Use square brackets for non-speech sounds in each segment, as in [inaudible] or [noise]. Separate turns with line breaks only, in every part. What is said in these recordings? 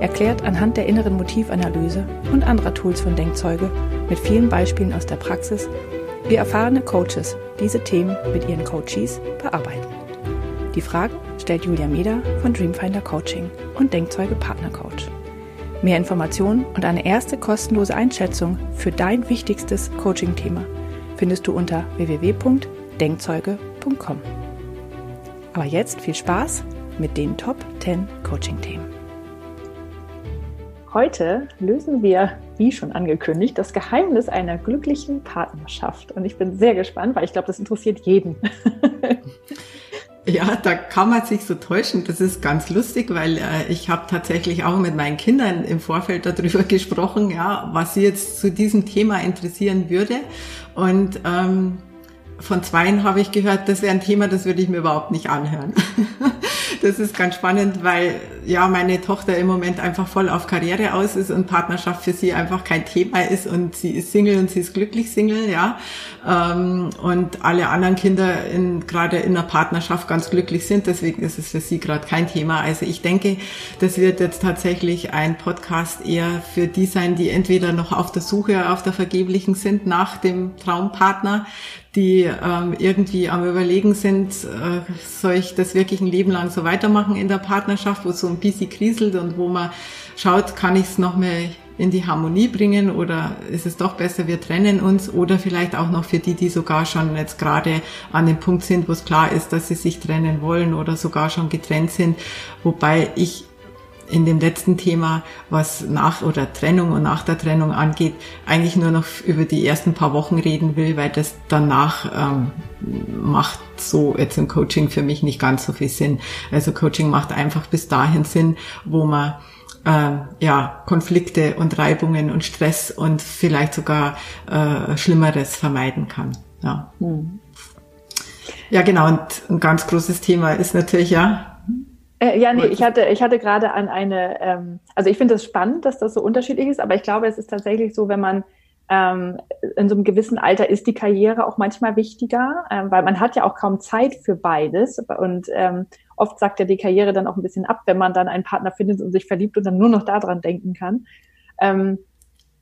erklärt anhand der inneren Motivanalyse und anderer Tools von Denkzeuge mit vielen Beispielen aus der Praxis, wie erfahrene Coaches diese Themen mit ihren Coaches bearbeiten. Die Fragen stellt Julia Meder von Dreamfinder Coaching und Denkzeuge Partner Coach. Mehr Informationen und eine erste kostenlose Einschätzung für dein wichtigstes Coaching-Thema findest du unter www.denkzeuge.com. Aber jetzt viel Spaß mit den Top 10 Coaching-Themen. Heute lösen wir, wie schon angekündigt, das Geheimnis einer glücklichen Partnerschaft. Und ich bin sehr gespannt, weil ich glaube, das interessiert jeden. [laughs]
Ja, da kann man sich so täuschen. Das ist ganz lustig, weil äh, ich habe tatsächlich auch mit meinen Kindern im Vorfeld darüber [laughs] gesprochen, ja, was sie jetzt zu diesem Thema interessieren würde. Und ähm, von zweien habe ich gehört, das wäre ein Thema, das würde ich mir überhaupt nicht anhören. [laughs] das ist ganz spannend, weil ja meine Tochter im Moment einfach voll auf Karriere aus ist und Partnerschaft für sie einfach kein Thema ist und sie ist Single und sie ist glücklich Single, ja. Ähm, und alle anderen Kinder in, gerade in einer Partnerschaft ganz glücklich sind, deswegen ist es für sie gerade kein Thema. Also ich denke, das wird jetzt tatsächlich ein Podcast eher für die sein, die entweder noch auf der Suche, auf der vergeblichen sind nach dem Traumpartner, die ähm, irgendwie am Überlegen sind, äh, soll ich das wirklich ein Leben lang so weitermachen in der Partnerschaft, wo es so ein bisschen kriselt und wo man schaut, kann ich es noch mehr in die Harmonie bringen oder ist es doch besser, wir trennen uns oder vielleicht auch noch für die, die sogar schon jetzt gerade an dem Punkt sind, wo es klar ist, dass sie sich trennen wollen oder sogar schon getrennt sind, wobei ich in dem letzten Thema, was nach oder Trennung und nach der Trennung angeht, eigentlich nur noch über die ersten paar Wochen reden will, weil das danach ähm, macht so jetzt im Coaching für mich nicht ganz so viel Sinn. Also Coaching macht einfach bis dahin Sinn, wo man ähm, ja, Konflikte und Reibungen und Stress und vielleicht sogar äh, Schlimmeres vermeiden kann. Ja. Hm. Ja, genau. Und ein ganz großes Thema ist natürlich ja
äh, ja, nee, ich hatte, ich hatte gerade an eine, ähm, also ich finde es das spannend, dass das so unterschiedlich ist, aber ich glaube, es ist tatsächlich so, wenn man ähm, in so einem gewissen Alter ist die Karriere auch manchmal wichtiger, ähm, weil man hat ja auch kaum Zeit für beides und ähm, oft sagt ja die Karriere dann auch ein bisschen ab, wenn man dann einen Partner findet und sich verliebt und dann nur noch daran denken kann. Ähm,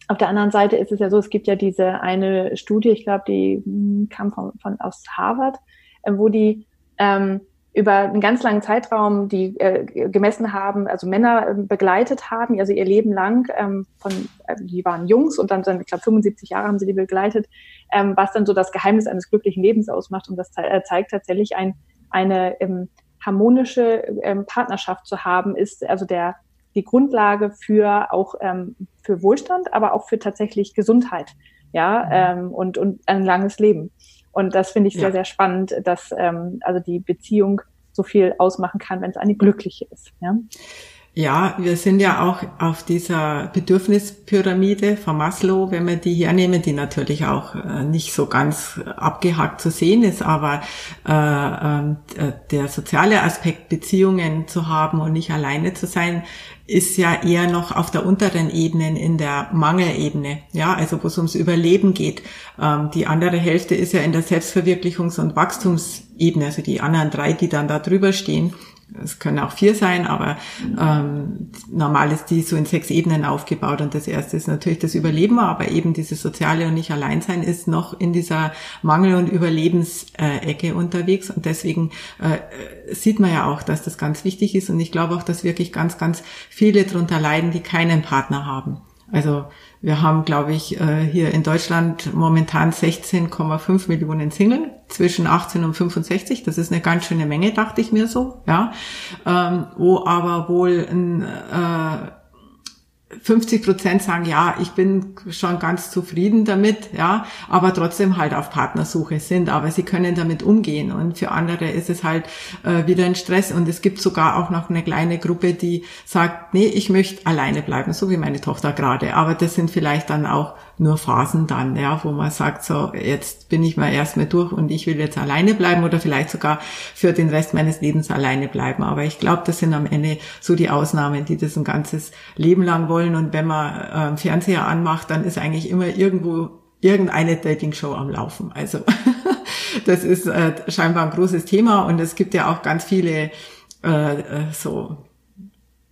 auf der anderen Seite ist es ja so, es gibt ja diese eine Studie, ich glaube, die hm, kam von, von aus Harvard, äh, wo die ähm, über einen ganz langen Zeitraum, die äh, gemessen haben, also Männer äh, begleitet haben, also ihr Leben lang, ähm, von, äh, die waren Jungs und dann, dann ich glaube, 75 Jahre haben sie die begleitet, ähm, was dann so das Geheimnis eines glücklichen Lebens ausmacht. Und das ze äh, zeigt tatsächlich ein, eine ähm, harmonische ähm, Partnerschaft zu haben, ist also der die Grundlage für auch ähm, für Wohlstand, aber auch für tatsächlich Gesundheit, ja, mhm. ähm, und, und ein langes Leben. Und das finde ich sehr, ja. sehr spannend, dass ähm, also die Beziehung so viel ausmachen kann, wenn es eine glückliche ist. Ja?
Ja, wir sind ja auch auf dieser Bedürfnispyramide von Maslow, wenn wir die hernehmen, die natürlich auch äh, nicht so ganz abgehakt zu sehen ist, aber äh, äh, der soziale Aspekt, Beziehungen zu haben und nicht alleine zu sein, ist ja eher noch auf der unteren Ebene, in der Mangelebene, ja, also wo es ums Überleben geht. Ähm, die andere Hälfte ist ja in der Selbstverwirklichungs- und Wachstumsebene, also die anderen drei, die dann da drüber stehen es können auch vier sein, aber ähm, normal ist die so in sechs Ebenen aufgebaut. Und das erste ist natürlich das Überleben, aber eben dieses soziale und nicht allein sein ist noch in dieser Mangel- und Überlebensecke unterwegs. Und deswegen äh, sieht man ja auch, dass das ganz wichtig ist. Und ich glaube auch, dass wirklich ganz, ganz viele darunter leiden, die keinen Partner haben. Also wir haben, glaube ich, äh, hier in Deutschland momentan 16,5 Millionen Single zwischen 18 und 65. Das ist eine ganz schöne Menge, dachte ich mir so, ja. Ähm, wo aber wohl ein, äh, 50 Prozent sagen, ja, ich bin schon ganz zufrieden damit, ja, aber trotzdem halt auf Partnersuche sind, aber sie können damit umgehen. Und für andere ist es halt äh, wieder ein Stress. Und es gibt sogar auch noch eine kleine Gruppe, die sagt, nee, ich möchte alleine bleiben, so wie meine Tochter gerade, aber das sind vielleicht dann auch nur Phasen dann, ja, wo man sagt, so, jetzt bin ich mal erstmal durch und ich will jetzt alleine bleiben oder vielleicht sogar für den Rest meines Lebens alleine bleiben. Aber ich glaube, das sind am Ende so die Ausnahmen, die das ein ganzes Leben lang wollen. Und wenn man äh, Fernseher anmacht, dann ist eigentlich immer irgendwo irgendeine Dating-Show am Laufen. Also [laughs] das ist äh, scheinbar ein großes Thema und es gibt ja auch ganz viele äh, äh so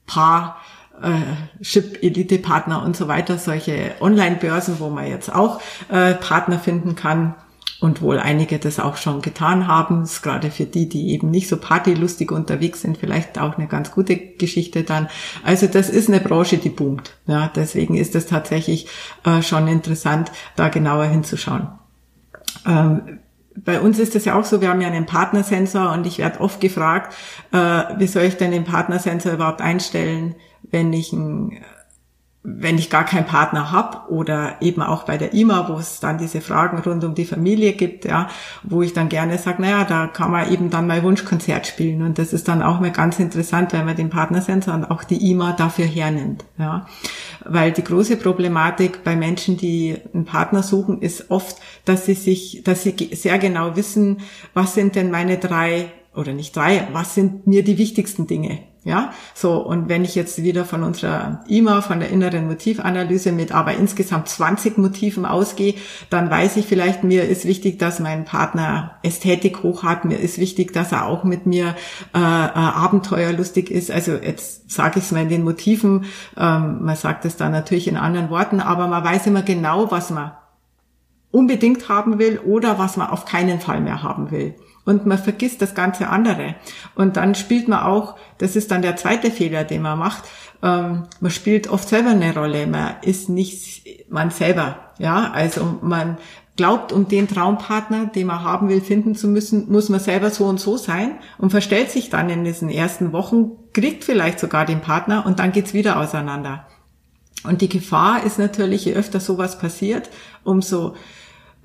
Paar äh, Ship Elite Partner und so weiter, solche Online-Börsen, wo man jetzt auch äh, Partner finden kann und wohl einige das auch schon getan haben. Das ist gerade für die, die eben nicht so partylustig unterwegs sind, vielleicht auch eine ganz gute Geschichte dann. Also das ist eine Branche, die boomt. Ja, deswegen ist es tatsächlich äh, schon interessant, da genauer hinzuschauen. Ähm, bei uns ist es ja auch so, wir haben ja einen Partnersensor und ich werde oft gefragt, äh, wie soll ich denn den Partnersensor überhaupt einstellen? Wenn ich ein wenn ich gar keinen Partner habe oder eben auch bei der IMA, wo es dann diese Fragen rund um die Familie gibt, ja, wo ich dann gerne sage, naja, da kann man eben dann mal Wunschkonzert spielen. Und das ist dann auch mal ganz interessant, wenn man den Partnersensor und auch die IMA dafür hernimmt, ja, weil die große Problematik bei Menschen, die einen Partner suchen, ist oft, dass sie sich, dass sie sehr genau wissen, was sind denn meine drei oder nicht drei, was sind mir die wichtigsten Dinge, ja, so, und wenn ich jetzt wieder von unserer IMA, von der inneren Motivanalyse mit aber insgesamt 20 Motiven ausgehe, dann weiß ich vielleicht, mir ist wichtig, dass mein Partner Ästhetik hoch hat, mir ist wichtig, dass er auch mit mir äh, äh, abenteuerlustig ist. Also jetzt sage ich es mal in den Motiven, ähm, man sagt es dann natürlich in anderen Worten, aber man weiß immer genau, was man unbedingt haben will oder was man auf keinen Fall mehr haben will und man vergisst das ganze andere. Und dann spielt man auch, das ist dann der zweite Fehler, den man macht, ähm, man spielt oft selber eine Rolle, man ist nicht man selber, ja, also man glaubt, um den Traumpartner, den man haben will, finden zu müssen, muss man selber so und so sein und verstellt sich dann in diesen ersten Wochen, kriegt vielleicht sogar den Partner und dann geht's wieder auseinander. Und die Gefahr ist natürlich, je öfter sowas passiert, umso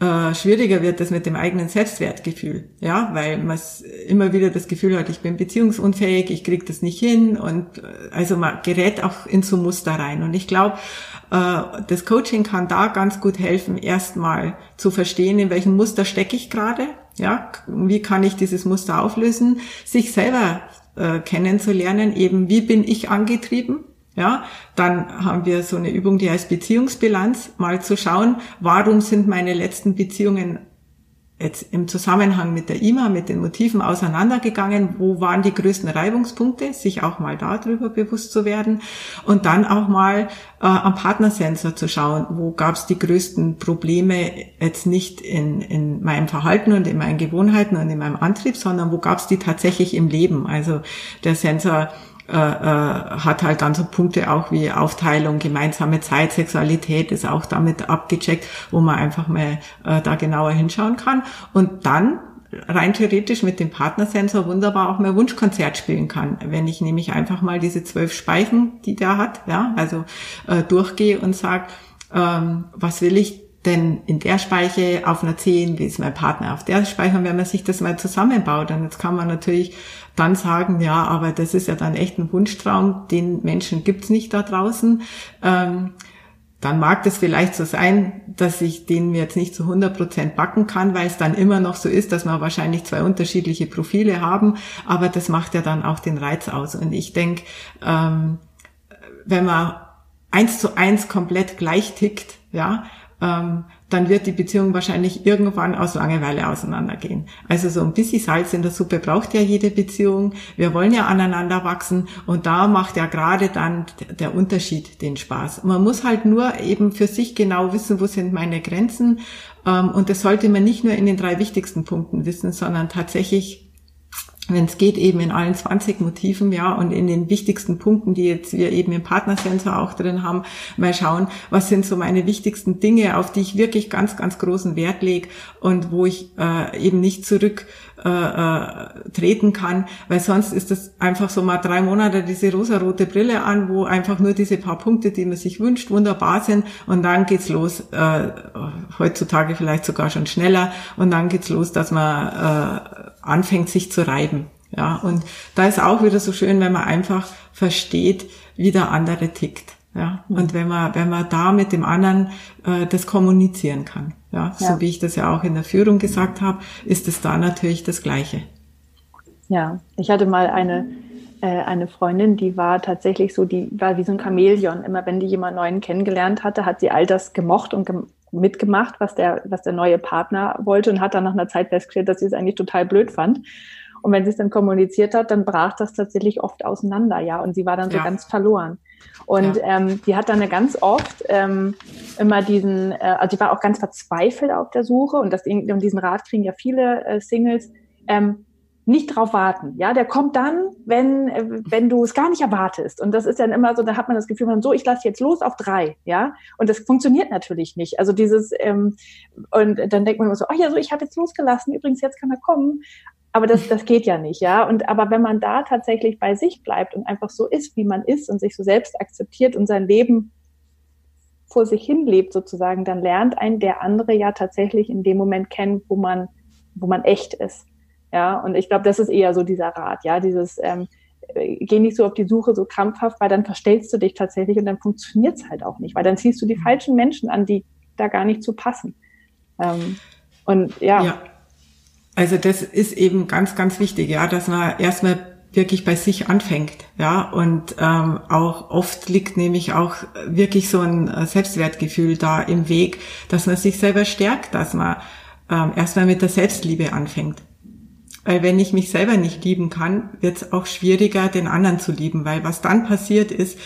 äh, schwieriger wird das mit dem eigenen Selbstwertgefühl, ja, weil man immer wieder das Gefühl hat, ich bin beziehungsunfähig, ich kriege das nicht hin und äh, also man gerät auch in so Muster rein. Und ich glaube, äh, das Coaching kann da ganz gut helfen, erstmal zu verstehen, in welchem Muster stecke ich gerade, ja, wie kann ich dieses Muster auflösen, sich selber äh, kennenzulernen, eben wie bin ich angetrieben, ja, dann haben wir so eine Übung, die heißt Beziehungsbilanz, mal zu schauen, warum sind meine letzten Beziehungen jetzt im Zusammenhang mit der IMA, mit den Motiven auseinandergegangen, wo waren die größten Reibungspunkte, sich auch mal darüber bewusst zu werden und dann auch mal äh, am Partnersensor zu schauen, wo gab es die größten Probleme jetzt nicht in, in meinem Verhalten und in meinen Gewohnheiten und in meinem Antrieb, sondern wo gab es die tatsächlich im Leben. Also der Sensor äh, äh, hat halt dann so Punkte auch wie Aufteilung, gemeinsame Zeit, Sexualität ist auch damit abgecheckt, wo man einfach mal äh, da genauer hinschauen kann. Und dann rein theoretisch mit dem Partnersensor wunderbar auch mehr Wunschkonzert spielen kann. Wenn ich nämlich einfach mal diese zwölf Speichen, die der hat, ja, also äh, durchgehe und sage, ähm, was will ich denn in der Speiche auf einer 10, wie ist mein Partner auf der Speiche, und wenn man sich das mal zusammenbaut, dann jetzt kann man natürlich dann sagen, ja, aber das ist ja dann echt ein Wunschtraum, den Menschen gibt's nicht da draußen. Ähm, dann mag das vielleicht so sein, dass ich den jetzt nicht zu 100 Prozent backen kann, weil es dann immer noch so ist, dass wir wahrscheinlich zwei unterschiedliche Profile haben, aber das macht ja dann auch den Reiz aus. Und ich denke, ähm, wenn man eins zu eins komplett gleich tickt, ja, ähm, dann wird die Beziehung wahrscheinlich irgendwann aus Langeweile auseinandergehen. Also so ein bisschen Salz in der Suppe braucht ja jede Beziehung. Wir wollen ja aneinander wachsen und da macht ja gerade dann der Unterschied den Spaß. Man muss halt nur eben für sich genau wissen, wo sind meine Grenzen ähm, und das sollte man nicht nur in den drei wichtigsten Punkten wissen, sondern tatsächlich wenn es geht, eben in allen 20 Motiven, ja, und in den wichtigsten Punkten, die jetzt wir eben im Partnersensor auch drin haben, mal schauen, was sind so meine wichtigsten Dinge, auf die ich wirklich ganz, ganz großen Wert lege und wo ich äh, eben nicht zurück äh, äh, treten kann, weil sonst ist das einfach so mal drei Monate diese rosarote Brille an, wo einfach nur diese paar Punkte, die man sich wünscht, wunderbar sind. Und dann geht's los, äh, heutzutage vielleicht sogar schon schneller. Und dann geht's los, dass man äh, anfängt, sich zu reiben. Ja, und da ist auch wieder so schön, wenn man einfach versteht, wie der andere tickt. Ja, mhm. und wenn man, wenn man da mit dem anderen äh, das kommunizieren kann. Ja, ja, so wie ich das ja auch in der Führung gesagt habe, ist es da natürlich das Gleiche.
Ja, ich hatte mal eine, äh, eine Freundin, die war tatsächlich so, die war wie so ein Chamäleon. Immer wenn die jemand Neuen kennengelernt hatte, hat sie all das gemocht und gem mitgemacht, was der, was der neue Partner wollte und hat dann nach einer Zeit festgestellt, dass sie es eigentlich total blöd fand. Und wenn sie es dann kommuniziert hat, dann brach das tatsächlich oft auseinander, ja. Und sie war dann ja. so ganz verloren. Und ja. ähm, die hat dann ganz oft ähm, immer diesen, äh, also die war auch ganz verzweifelt auf der Suche und das und diesen Rat kriegen ja viele äh, Singles. Ähm, nicht drauf warten. Ja, der kommt dann, wenn, äh, wenn du es gar nicht erwartest. Und das ist dann immer so, da hat man das Gefühl, man so, ich lasse jetzt los auf drei, ja. Und das funktioniert natürlich nicht. Also dieses, ähm, und dann denkt man immer so, oh ja, so, ich habe jetzt losgelassen, übrigens, jetzt kann er kommen. Aber das, das geht ja nicht, ja. Und aber wenn man da tatsächlich bei sich bleibt und einfach so ist, wie man ist und sich so selbst akzeptiert und sein Leben vor sich hin lebt sozusagen, dann lernt ein der andere ja tatsächlich in dem Moment kennen, wo man, wo man echt ist. Ja, und ich glaube, das ist eher so dieser Rat, ja, dieses ähm, geh nicht so auf die Suche so krampfhaft, weil dann verstellst du dich tatsächlich und dann funktioniert es halt auch nicht, weil dann ziehst du die falschen Menschen an, die da gar nicht zu passen. Ähm, und ja. ja.
Also das ist eben ganz, ganz wichtig, ja, dass man erstmal wirklich bei sich anfängt, ja, und ähm, auch oft liegt nämlich auch wirklich so ein äh, Selbstwertgefühl da im Weg, dass man sich selber stärkt, dass man ähm, erstmal mit der Selbstliebe anfängt. Weil wenn ich mich selber nicht lieben kann, wird es auch schwieriger, den anderen zu lieben, weil was dann passiert ist,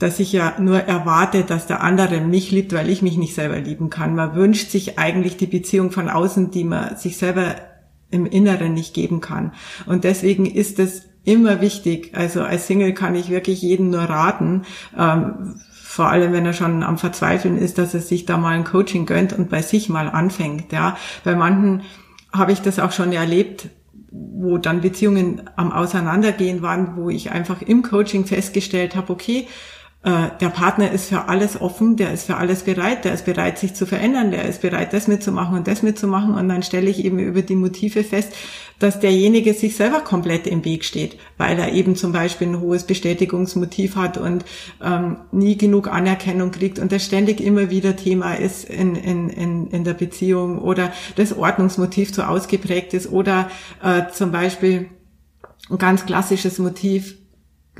dass ich ja nur erwarte, dass der andere mich liebt, weil ich mich nicht selber lieben kann. Man wünscht sich eigentlich die Beziehung von außen, die man sich selber im Inneren nicht geben kann. Und deswegen ist es immer wichtig, also als Single kann ich wirklich jedem nur raten, ähm, vor allem wenn er schon am Verzweifeln ist, dass er sich da mal ein Coaching gönnt und bei sich mal anfängt. Ja, bei manchen habe ich das auch schon erlebt, wo dann Beziehungen am Auseinandergehen waren, wo ich einfach im Coaching festgestellt habe, okay, der Partner ist für alles offen, der ist für alles bereit, der ist bereit, sich zu verändern, der ist bereit, das mitzumachen und das mitzumachen. Und dann stelle ich eben über die Motive fest, dass derjenige sich selber komplett im Weg steht, weil er eben zum Beispiel ein hohes Bestätigungsmotiv hat und ähm, nie genug Anerkennung kriegt und das ständig immer wieder Thema ist in, in, in, in der Beziehung oder das Ordnungsmotiv zu ausgeprägt ist oder äh, zum Beispiel ein ganz klassisches Motiv,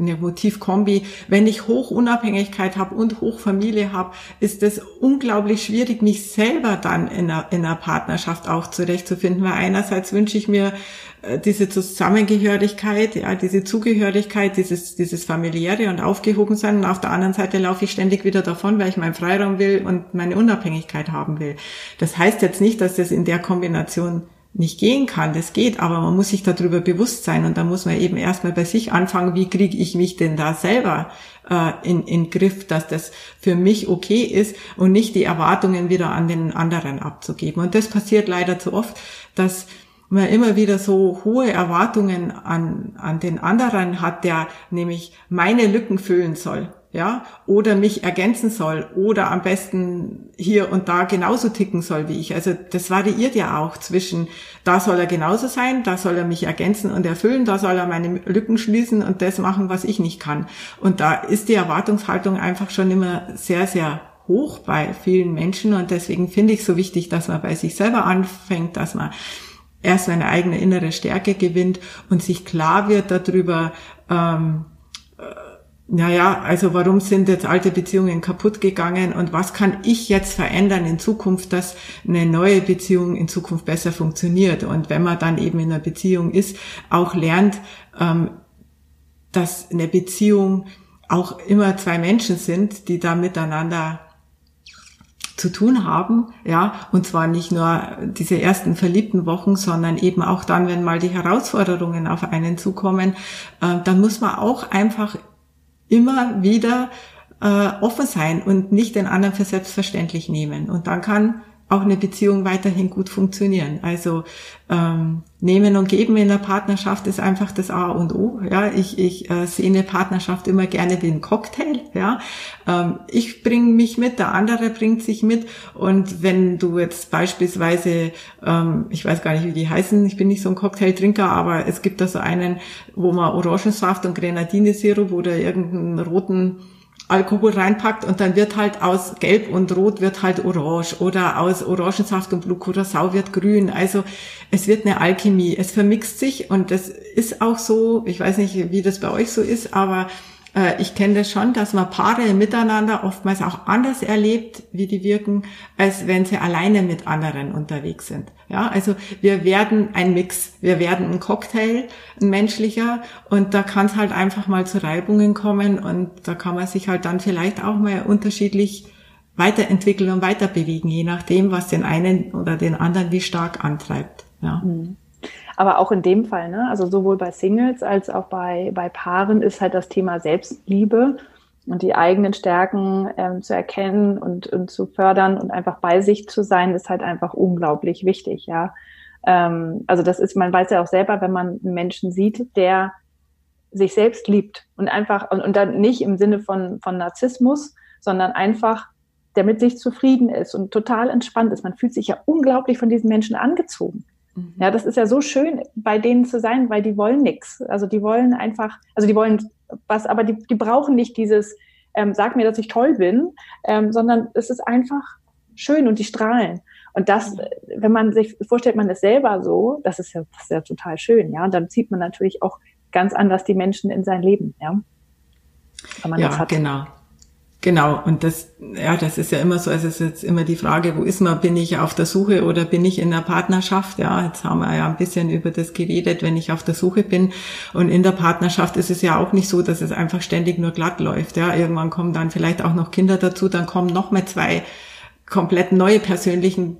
eine Motivkombi. Wenn ich Hochunabhängigkeit habe und Hochfamilie habe, ist es unglaublich schwierig, mich selber dann in einer, in einer Partnerschaft auch zurechtzufinden. Weil einerseits wünsche ich mir äh, diese Zusammengehörigkeit, ja, diese Zugehörigkeit, dieses, dieses familiäre und aufgehoben sein. Und auf der anderen Seite laufe ich ständig wieder davon, weil ich meinen Freiraum will und meine Unabhängigkeit haben will. Das heißt jetzt nicht, dass das in der Kombination nicht gehen kann. Das geht, aber man muss sich darüber bewusst sein und da muss man eben erstmal bei sich anfangen, wie kriege ich mich denn da selber äh, in, in Griff, dass das für mich okay ist und nicht die Erwartungen wieder an den anderen abzugeben. Und das passiert leider zu oft, dass man immer wieder so hohe Erwartungen an, an den anderen hat, der nämlich meine Lücken füllen soll ja, oder mich ergänzen soll oder am besten hier und da genauso ticken soll wie ich. Also das variiert ja auch zwischen, da soll er genauso sein, da soll er mich ergänzen und erfüllen, da soll er meine Lücken schließen und das machen, was ich nicht kann. Und da ist die Erwartungshaltung einfach schon immer sehr, sehr hoch bei vielen Menschen und deswegen finde ich so wichtig, dass man bei sich selber anfängt, dass man erst seine eigene innere Stärke gewinnt und sich klar wird darüber, ähm, naja, also warum sind jetzt alte Beziehungen kaputt gegangen und was kann ich jetzt verändern in Zukunft, dass eine neue Beziehung in Zukunft besser funktioniert. Und wenn man dann eben in einer Beziehung ist, auch lernt, ähm, dass eine Beziehung auch immer zwei Menschen sind, die da miteinander zu tun haben, ja, und zwar nicht nur diese ersten verliebten Wochen, sondern eben auch dann, wenn mal die Herausforderungen auf einen zukommen, äh, dann muss man auch einfach immer wieder äh, offen sein und nicht den anderen für selbstverständlich nehmen. Und dann kann auch eine Beziehung weiterhin gut funktionieren. Also ähm, nehmen und geben in der Partnerschaft ist einfach das A und O. Ja, ich, ich äh, sehe eine Partnerschaft immer gerne wie ein Cocktail. Ja, ähm, ich bringe mich mit, der andere bringt sich mit. Und wenn du jetzt beispielsweise, ähm, ich weiß gar nicht, wie die heißen, ich bin nicht so ein Cocktailtrinker, aber es gibt da so einen, wo man Orangensaft und Grenadinesirup oder irgendeinen roten Alkohol reinpackt und dann wird halt aus Gelb und Rot wird halt Orange oder aus Orangensaft und Blue Curacao wird Grün. Also es wird eine Alchemie. Es vermixt sich und das ist auch so. Ich weiß nicht, wie das bei euch so ist, aber ich kenne das schon, dass man Paare miteinander oftmals auch anders erlebt, wie die wirken, als wenn sie alleine mit anderen unterwegs sind. Ja, also wir werden ein Mix, wir werden ein Cocktail, ein menschlicher, und da kann es halt einfach mal zu Reibungen kommen und da kann man sich halt dann vielleicht auch mal unterschiedlich weiterentwickeln und weiterbewegen, je nachdem, was den einen oder den anderen wie stark antreibt. Ja. Mhm.
Aber auch in dem Fall, ne? also sowohl bei Singles als auch bei, bei Paaren ist halt das Thema Selbstliebe und die eigenen Stärken ähm, zu erkennen und, und zu fördern und einfach bei sich zu sein, ist halt einfach unglaublich wichtig, ja. Ähm, also das ist, man weiß ja auch selber, wenn man einen Menschen sieht, der sich selbst liebt und einfach, und, und dann nicht im Sinne von, von Narzissmus, sondern einfach, der mit sich zufrieden ist und total entspannt ist. Man fühlt sich ja unglaublich von diesen Menschen angezogen. Ja, das ist ja so schön, bei denen zu sein, weil die wollen nichts. Also die wollen einfach, also die wollen was, aber die, die brauchen nicht dieses, ähm, sag mir, dass ich toll bin, ähm, sondern es ist einfach schön und die strahlen. Und das, wenn man sich vorstellt, man ist selber so, das ist ja, das ist ja total schön, ja. Und dann zieht man natürlich auch ganz anders die Menschen in sein Leben, ja.
Wenn man ja, das hat. genau. Genau, und das, ja, das ist ja immer so, also es ist jetzt immer die Frage, wo ist man, bin ich auf der Suche oder bin ich in der Partnerschaft? Ja, jetzt haben wir ja ein bisschen über das geredet, wenn ich auf der Suche bin. Und in der Partnerschaft ist es ja auch nicht so, dass es einfach ständig nur glatt läuft. Ja, irgendwann kommen dann vielleicht auch noch Kinder dazu, dann kommen noch mal zwei komplett neue persönlichen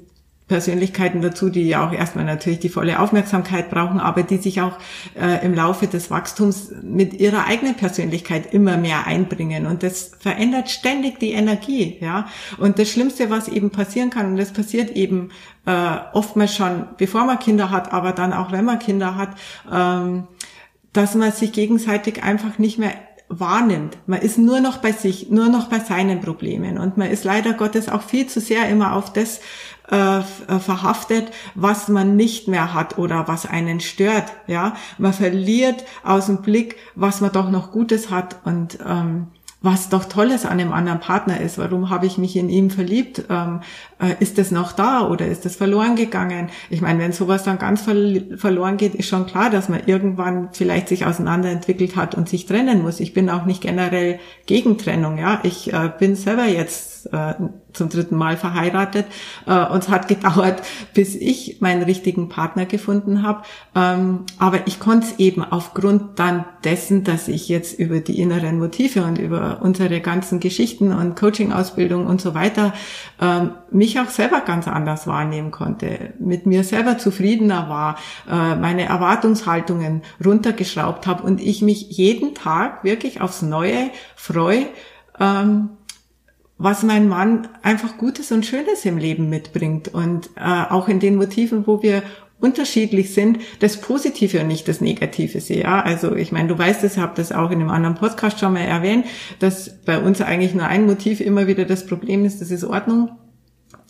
Persönlichkeiten dazu, die ja auch erstmal natürlich die volle Aufmerksamkeit brauchen, aber die sich auch äh, im Laufe des Wachstums mit ihrer eigenen Persönlichkeit immer mehr einbringen. Und das verändert ständig die Energie, ja. Und das Schlimmste, was eben passieren kann, und das passiert eben äh, oftmals schon, bevor man Kinder hat, aber dann auch, wenn man Kinder hat, ähm, dass man sich gegenseitig einfach nicht mehr wahrnimmt. Man ist nur noch bei sich, nur noch bei seinen Problemen. Und man ist leider Gottes auch viel zu sehr immer auf das äh, äh, verhaftet, was man nicht mehr hat oder was einen stört. Ja, man verliert aus dem Blick, was man doch noch Gutes hat und ähm, was doch Tolles an einem anderen Partner ist. Warum habe ich mich in ihm verliebt? Ähm, äh, ist das noch da oder ist das verloren gegangen? Ich meine, wenn sowas dann ganz ver verloren geht, ist schon klar, dass man irgendwann vielleicht sich auseinanderentwickelt hat und sich trennen muss. Ich bin auch nicht generell gegen Trennung. Ja, ich äh, bin selber jetzt äh, zum dritten Mal verheiratet äh, und es hat [laughs] gedauert, bis ich meinen richtigen Partner gefunden habe. Ähm, aber ich konnte es eben aufgrund dann dessen, dass ich jetzt über die inneren Motive und über unsere ganzen Geschichten und Coaching-Ausbildung und so weiter ähm, mich auch selber ganz anders wahrnehmen konnte, mit mir selber zufriedener war, äh, meine Erwartungshaltungen runtergeschraubt habe und ich mich jeden Tag wirklich aufs Neue freue, ähm, was mein Mann einfach Gutes und Schönes im Leben mitbringt und äh, auch in den Motiven, wo wir unterschiedlich sind, das Positive und nicht das Negative sehe. Ja, also ich meine, du weißt es, habe das auch in einem anderen Podcast schon mal erwähnt, dass bei uns eigentlich nur ein Motiv immer wieder das Problem ist, das ist Ordnung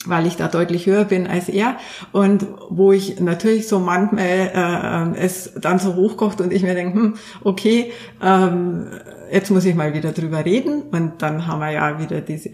weil ich da deutlich höher bin als er. Und wo ich natürlich so manchmal äh, es dann so hochkocht und ich mir denke, hm, okay, ähm, jetzt muss ich mal wieder drüber reden. Und dann haben wir ja wieder diese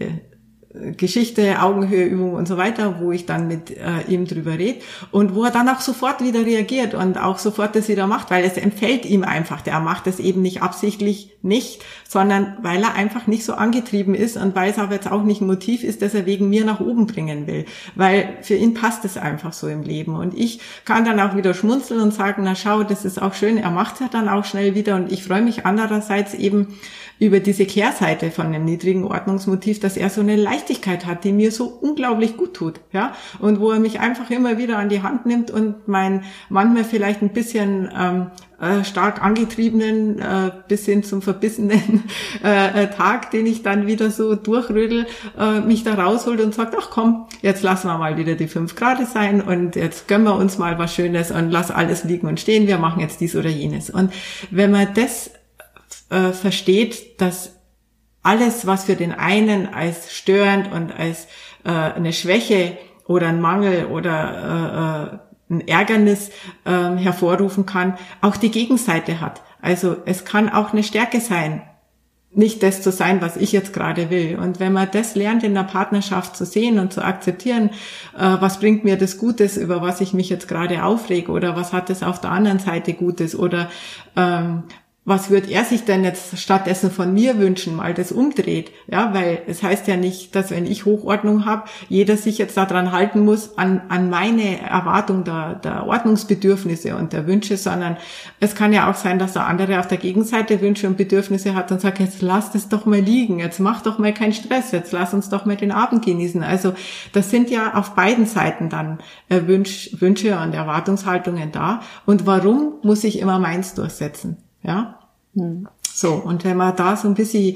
Geschichte, Augenhöheübung und so weiter, wo ich dann mit äh, ihm drüber rede und wo er dann auch sofort wieder reagiert und auch sofort das wieder macht, weil es empfällt ihm einfach. Der macht es eben nicht absichtlich nicht, sondern weil er einfach nicht so angetrieben ist und weil es aber jetzt auch nicht ein Motiv ist, dass er wegen mir nach oben bringen will, weil für ihn passt es einfach so im Leben und ich kann dann auch wieder schmunzeln und sagen, na schau, das ist auch schön, er macht es dann auch schnell wieder und ich freue mich andererseits eben über diese Kehrseite von dem niedrigen Ordnungsmotiv, dass er so eine Leichtigkeit Leichtigkeit hat, die mir so unglaublich gut tut, ja, und wo er mich einfach immer wieder an die Hand nimmt und mein manchmal vielleicht ein bisschen ähm, äh, stark angetriebenen äh, bis hin zum verbissenen [laughs] äh, äh, Tag, den ich dann wieder so durchrödel, äh, mich da rausholt und sagt, ach komm, jetzt lassen wir mal wieder die fünf Grad sein und jetzt gönnen wir uns mal was Schönes und lass alles liegen und stehen, wir machen jetzt dies oder jenes. Und wenn man das äh, versteht, dass alles, was für den einen als störend und als äh, eine Schwäche oder ein Mangel oder äh, äh ein Ärgernis ähm, hervorrufen kann, auch die Gegenseite hat. Also es kann auch eine Stärke sein, nicht das zu sein, was ich jetzt gerade will. Und wenn man das lernt, in der Partnerschaft zu sehen und zu akzeptieren, äh, was bringt mir das Gutes, über was ich mich jetzt gerade aufrege, oder was hat es auf der anderen Seite Gutes, oder ähm, was würde er sich denn jetzt stattdessen von mir wünschen, mal das umdreht? Ja, weil es heißt ja nicht, dass wenn ich Hochordnung habe, jeder sich jetzt daran halten muss, an, an meine Erwartung der, der Ordnungsbedürfnisse und der Wünsche, sondern es kann ja auch sein, dass der andere auf der Gegenseite Wünsche und Bedürfnisse hat und sagt, jetzt lass das doch mal liegen, jetzt mach doch mal keinen Stress, jetzt lass uns doch mal den Abend genießen. Also das sind ja auf beiden Seiten dann äh, Wünsch, Wünsche und Erwartungshaltungen da. Und warum muss ich immer meins durchsetzen? Ja. Hm. So, und wenn man da so ein bisschen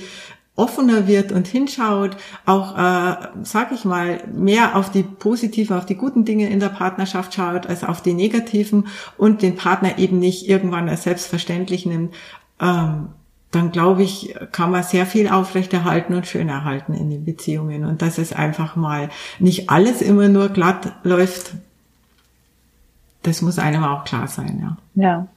offener wird und hinschaut, auch, äh, sag ich mal, mehr auf die positiven, auf die guten Dinge in der Partnerschaft schaut, als auf die negativen und den Partner eben nicht irgendwann als selbstverständlich nimmt, ähm, dann glaube ich, kann man sehr viel aufrechterhalten und schön erhalten in den Beziehungen und dass es einfach mal nicht alles immer nur glatt läuft. Das muss einem auch klar sein, ja.
Ja.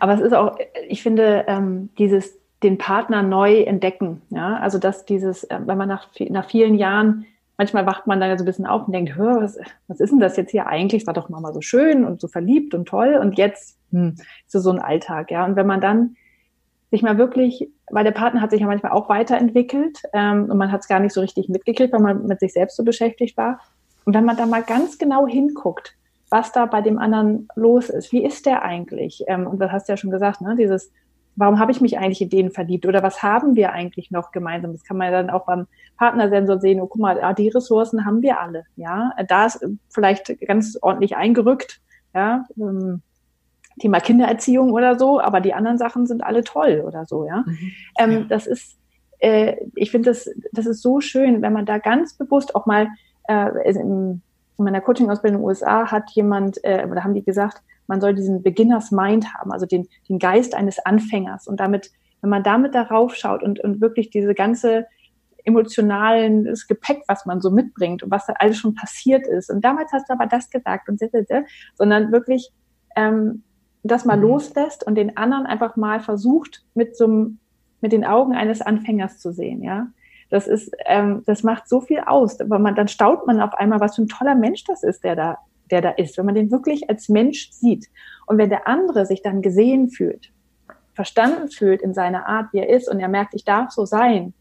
Aber es ist auch, ich finde, ähm, dieses den Partner neu entdecken. Ja, also dass dieses, äh, wenn man nach, nach vielen Jahren, manchmal wacht man dann so ein bisschen auf und denkt, was, was ist denn das jetzt hier eigentlich? Es war doch mal so schön und so verliebt und toll und jetzt hm, ist so ein Alltag. Ja, und wenn man dann sich mal wirklich, weil der Partner hat sich ja manchmal auch weiterentwickelt ähm, und man hat es gar nicht so richtig mitgekriegt, weil man mit sich selbst so beschäftigt war. Und wenn man da mal ganz genau hinguckt, was da bei dem anderen los ist. Wie ist der eigentlich? Ähm, und das hast du ja schon gesagt, ne? Dieses, warum habe ich mich eigentlich in den verliebt? Oder was haben wir eigentlich noch gemeinsam? Das kann man ja dann auch beim Partnersensor sehen. Oh, guck mal, ah, die Ressourcen haben wir alle. Ja, da ist vielleicht ganz ordentlich eingerückt. Ja, ähm, Thema Kindererziehung oder so, aber die anderen Sachen sind alle toll oder so. Ja, mhm. ähm, ja. das ist, äh, ich finde das, das ist so schön, wenn man da ganz bewusst auch mal äh, im, in meiner Coaching-Ausbildung in den USA hat jemand, äh, oder haben die gesagt, man soll diesen Beginners Mind haben, also den, den Geist eines Anfängers. Und damit, wenn man damit darauf schaut und, und wirklich diese ganze emotionalen das Gepäck, was man so mitbringt und was da alles schon passiert ist. Und damals hast du aber das gesagt und sondern wirklich ähm, das mal mhm. loslässt und den anderen einfach mal versucht, mit so einem, mit den Augen eines Anfängers zu sehen, ja. Das ist, ähm, das macht so viel aus, weil man dann staut man auf einmal, was für ein toller Mensch das ist, der da, der da ist, wenn man den wirklich als Mensch sieht. Und wenn der andere sich dann gesehen fühlt, verstanden fühlt in seiner Art, wie er ist, und er merkt, ich darf so sein,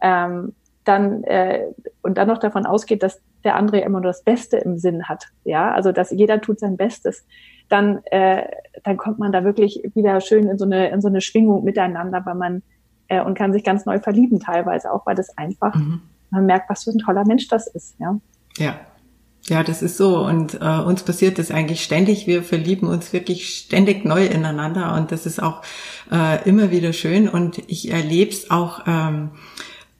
ähm, dann äh, und dann noch davon ausgeht, dass der andere immer nur das Beste im Sinn hat, ja, also dass jeder tut sein Bestes, dann äh, dann kommt man da wirklich wieder schön in so eine in so eine Schwingung miteinander, weil man äh, und kann sich ganz neu verlieben teilweise auch, weil das einfach, mhm. man merkt, was für ein toller Mensch das ist, ja.
Ja. Ja, das ist so. Und äh, uns passiert das eigentlich ständig. Wir verlieben uns wirklich ständig neu ineinander und das ist auch äh, immer wieder schön. Und ich erlebe es auch ähm,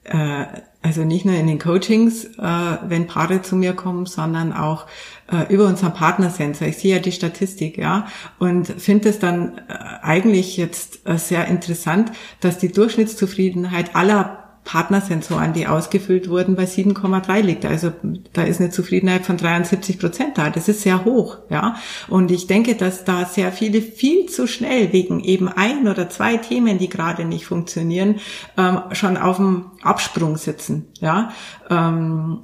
äh, also nicht nur in den Coachings, äh, wenn Paare zu mir kommen, sondern auch äh, über unseren Partnersensor. Ich sehe ja die Statistik, ja, und finde es dann äh, eigentlich jetzt sehr interessant, dass die Durchschnittszufriedenheit aller Partnersensoren, die ausgefüllt wurden, bei 7,3 liegt. Also da ist eine Zufriedenheit von 73 Prozent da. Das ist sehr hoch, ja. Und ich denke, dass da sehr viele viel zu schnell wegen eben ein oder zwei Themen, die gerade nicht funktionieren, ähm, schon auf dem Absprung sitzen, ja. Ähm,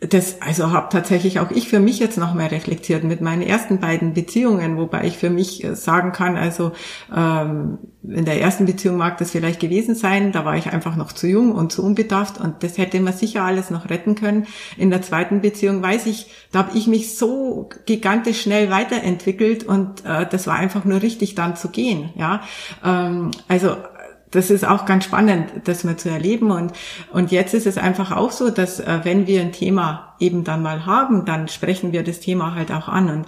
das, also habe tatsächlich auch ich für mich jetzt noch mehr reflektiert mit meinen ersten beiden Beziehungen, wobei ich für mich äh, sagen kann, also ähm, in der ersten Beziehung mag das vielleicht gewesen sein, da war ich einfach noch zu jung und zu unbedarft und das hätte man sicher alles noch retten können. In der zweiten Beziehung weiß ich, da habe ich mich so gigantisch schnell weiterentwickelt und äh, das war einfach nur richtig dann zu gehen, ja. Ähm, also das ist auch ganz spannend, das mal zu erleben. Und, und jetzt ist es einfach auch so, dass äh, wenn wir ein Thema eben dann mal haben, dann sprechen wir das Thema halt auch an. Und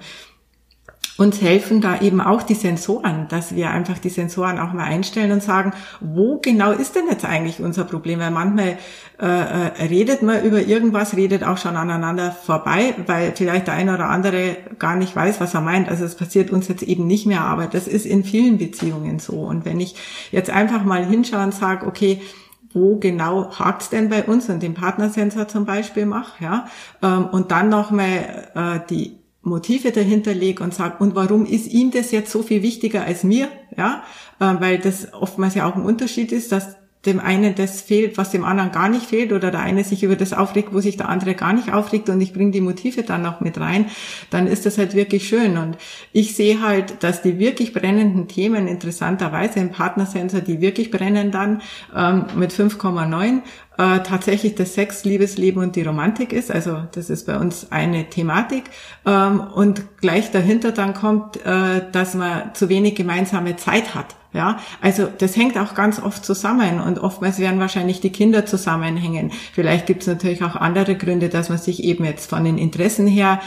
uns helfen da eben auch die Sensoren, dass wir einfach die Sensoren auch mal einstellen und sagen, wo genau ist denn jetzt eigentlich unser Problem? Weil manchmal äh, äh, redet man über irgendwas, redet auch schon aneinander vorbei, weil vielleicht der eine oder andere gar nicht weiß, was er meint. Also es passiert uns jetzt eben nicht mehr, aber das ist in vielen Beziehungen so. Und wenn ich jetzt einfach mal hinschaue und sage, okay, wo genau hakt's denn bei uns und den Partnersensor zum Beispiel mache, ja, ähm, und dann nochmal äh, die Motive dahinter lege und sage, und warum ist ihm das jetzt so viel wichtiger als mir? Ja, äh, weil das oftmals ja auch ein Unterschied ist, dass dem einen das fehlt, was dem anderen gar nicht fehlt, oder der eine sich über das aufregt, wo sich der andere gar nicht aufregt und ich bringe die Motive dann noch mit rein, dann ist das halt wirklich schön. Und ich sehe halt, dass die wirklich brennenden Themen interessanterweise im Partnersensor, die wirklich brennen dann ähm, mit 5,9 äh, tatsächlich das Sex, Liebesleben und die Romantik ist. Also das ist bei uns eine Thematik. Ähm, und gleich dahinter dann kommt, äh, dass man zu wenig gemeinsame Zeit hat. Ja, also das hängt auch ganz oft zusammen und oftmals werden wahrscheinlich die Kinder zusammenhängen. Vielleicht gibt es natürlich auch andere Gründe, dass man sich eben jetzt von den Interessen her